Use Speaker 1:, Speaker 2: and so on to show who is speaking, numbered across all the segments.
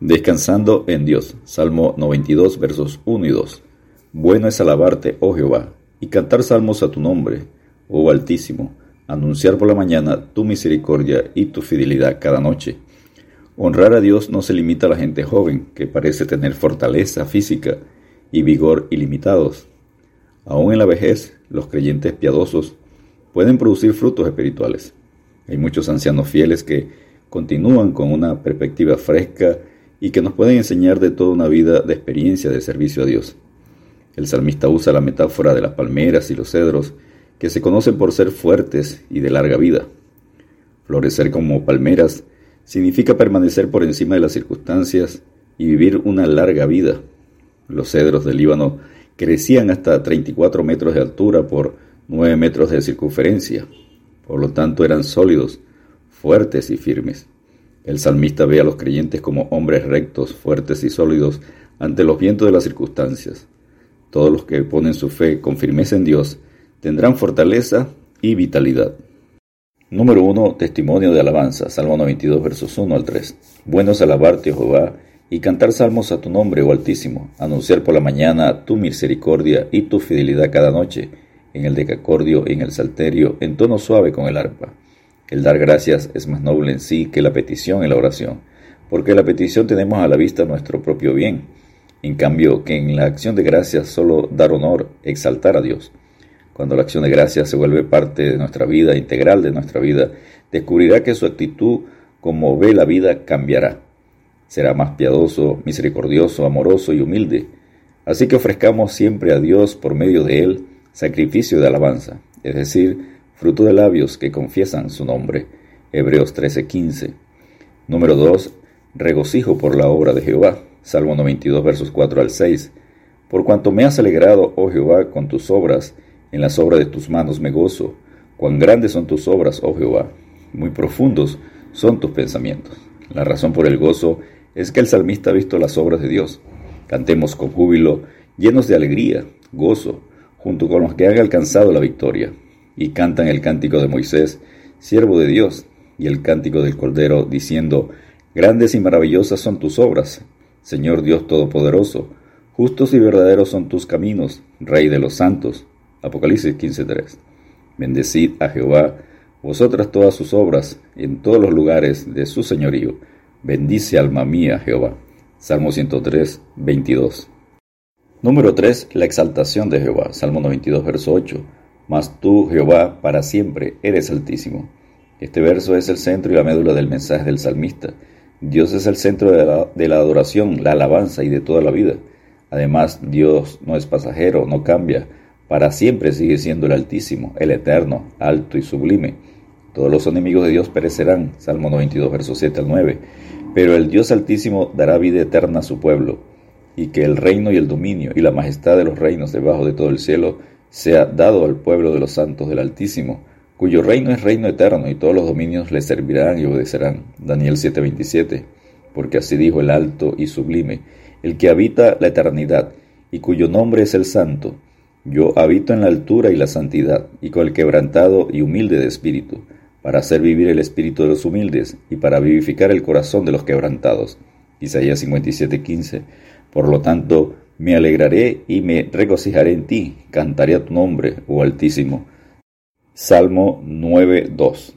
Speaker 1: Descansando en Dios. Salmo 92, versos 1 y 2. Bueno es alabarte, oh Jehová, y cantar salmos a tu nombre, oh Altísimo, anunciar por la mañana tu misericordia y tu fidelidad cada noche. Honrar a Dios no se limita a la gente joven, que parece tener fortaleza física y vigor ilimitados. Aún en la vejez, los creyentes piadosos pueden producir frutos espirituales. Hay muchos ancianos fieles que continúan con una perspectiva fresca y que nos pueden enseñar de toda una vida de experiencia de servicio a Dios. El salmista usa la metáfora de las palmeras y los cedros, que se conocen por ser fuertes y de larga vida. Florecer como palmeras significa permanecer por encima de las circunstancias y vivir una larga vida. Los cedros del Líbano crecían hasta 34 metros de altura por 9 metros de circunferencia. Por lo tanto, eran sólidos, fuertes y firmes. El salmista ve a los creyentes como hombres rectos, fuertes y sólidos ante los vientos de las circunstancias. Todos los que ponen su fe con firmeza en Dios tendrán fortaleza y vitalidad. Número 1. Testimonio de alabanza. Salmo 92, versos 1 al 3. Bueno es alabarte, oh Jehová, y cantar salmos a tu nombre, oh Altísimo, anunciar por la mañana tu misericordia y tu fidelidad cada noche, en el decacordio y en el salterio, en tono suave con el arpa el dar gracias es más noble en sí que la petición en la oración, porque la petición tenemos a la vista nuestro propio bien, en cambio que en la acción de gracias solo dar honor, exaltar a Dios. Cuando la acción de gracias se vuelve parte de nuestra vida, integral de nuestra vida, descubrirá que su actitud como ve la vida cambiará. Será más piadoso, misericordioso, amoroso y humilde. Así que ofrezcamos siempre a Dios por medio de Él sacrificio de alabanza, es decir, fruto de labios que confiesan su nombre. Hebreos 13:15. Número 2. Regocijo por la obra de Jehová. Salmo 92, versos 4 al 6. Por cuanto me has alegrado, oh Jehová, con tus obras, en las obras de tus manos me gozo. Cuán grandes son tus obras, oh Jehová, muy profundos son tus pensamientos. La razón por el gozo es que el salmista ha visto las obras de Dios. Cantemos con júbilo, llenos de alegría, gozo, junto con los que han alcanzado la victoria y cantan el cántico de Moisés, siervo de Dios, y el cántico del Cordero, diciendo, Grandes y maravillosas son tus obras, Señor Dios Todopoderoso, justos y verdaderos son tus caminos, Rey de los santos. Apocalipsis 15.3. Bendecid a Jehová, vosotras todas sus obras, en todos los lugares de su señorío. Bendice alma mía Jehová. Salmo 103, 22. Número 3. La exaltación de Jehová. Salmo 92, verso 8 mas tú, Jehová, para siempre eres altísimo. Este verso es el centro y la médula del mensaje del salmista. Dios es el centro de la, adoración, la alabanza y de toda la vida. Además, Dios no es pasajero, no cambia. Para siempre sigue siendo el Altísimo, el Eterno, alto y sublime. Todos los enemigos de Dios perecerán. Salmo 92, versos 7 al 9. Pero el Dios Altísimo dará vida eterna a su pueblo, y que el reino y el dominio y la majestad de los reinos debajo de todo el cielo sea dado al pueblo de los santos del Altísimo, cuyo reino es reino eterno y todos los dominios le servirán y obedecerán. Daniel 7:27, porque así dijo el alto y sublime, el que habita la eternidad y cuyo nombre es el santo. Yo habito en la altura y la santidad, y con el quebrantado y humilde de espíritu, para hacer vivir el espíritu de los humildes y para vivificar el corazón de los quebrantados. Isaías 57:15. Por lo tanto, me alegraré y me regocijaré en ti, cantaré a tu nombre, oh Altísimo. Salmo 9.2.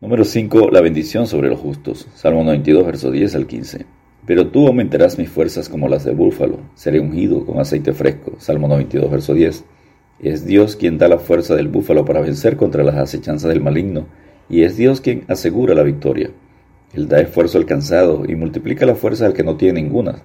Speaker 1: Número 5. La bendición sobre los justos. Salmo 92, verso 10 al 15. Pero tú aumentarás mis fuerzas como las del búfalo, seré ungido con aceite fresco. Salmo 92, verso 10. Es Dios quien da la fuerza del búfalo para vencer contra las acechanzas del maligno, y es Dios quien asegura la victoria. Él da esfuerzo al cansado y multiplica la fuerza al que no tiene ninguna.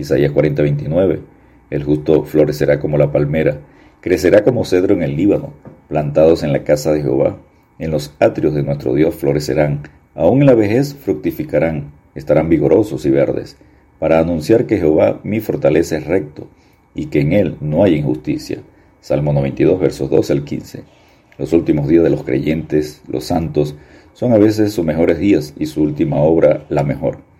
Speaker 1: Isaías 40:29. El justo florecerá como la palmera, crecerá como cedro en el Líbano, plantados en la casa de Jehová. En los atrios de nuestro Dios florecerán, aún en la vejez fructificarán, estarán vigorosos y verdes, para anunciar que Jehová mi fortaleza es recto, y que en él no hay injusticia. Salmo 92, versos 12 al 15. Los últimos días de los creyentes, los santos, son a veces sus mejores días y su última obra la mejor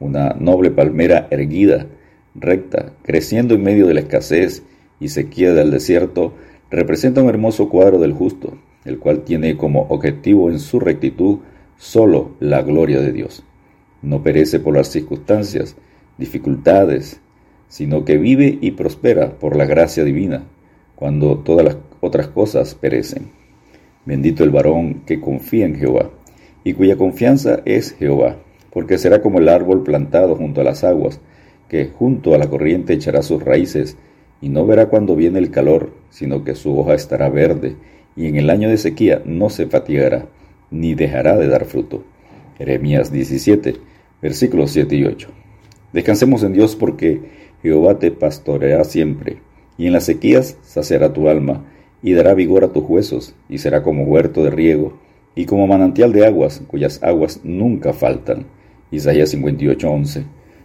Speaker 1: una noble palmera erguida, recta, creciendo en medio de la escasez y sequía del desierto, representa un hermoso cuadro del justo, el cual tiene como objetivo en su rectitud solo la gloria de Dios. no perece por las circunstancias, dificultades, sino que vive y prospera por la gracia divina, cuando todas las otras cosas perecen. Bendito el varón que confía en Jehová, y cuya confianza es Jehová, porque será como el árbol plantado junto a las aguas, que junto a la corriente echará sus raíces, y no verá cuando viene el calor, sino que su hoja estará verde, y en el año de sequía no se fatigará, ni dejará de dar fruto. Jeremías 17, versículos 7 y 8. Descansemos en Dios porque Jehová te pastoreará siempre, y en las sequías saciará tu alma, y dará vigor a tus huesos, y será como huerto de riego, y como manantial de aguas, cuyas aguas nunca faltan. Isaías 58:11.